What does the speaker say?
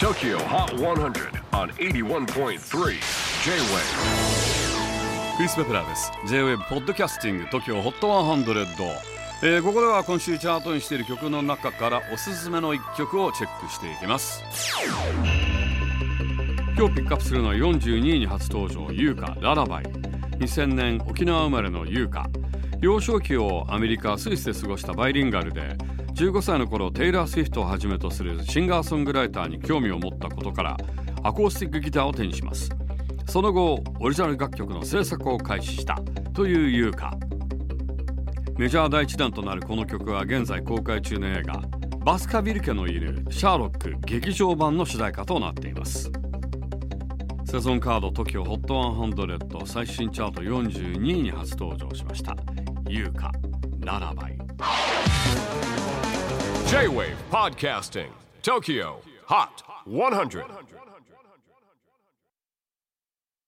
TOKYO HOT 100 on 81.3 J-WAVE クリス・ベプラーです。J-WAVE ポッドキャスティング TOKYO HOT 100、えー、ここでは今週チャートにしている曲の中からおすすめの一曲をチェックしていきます。今日ピックアップするのは42位に初登場優香ララバイ。2000年沖縄生まれの優香幼少期をアメリカスイスで過ごしたバイリンガルで15歳の頃テイラー・スウィフトをはじめとするシンガーソングライターに興味を持ったことからアコースティックギターを手にします。その後オリジナル楽曲の制作を開始したという優香。メジャー第一弾となるこの曲は現在公開中の映画バスカビル家の犬シャーロック劇場版の主題歌となっています。セゾンカード TOKIOHOT100 最新チャート42位に初登場しました。優香ララバイ J-WAVE PODCASTING TOKYO HOT 100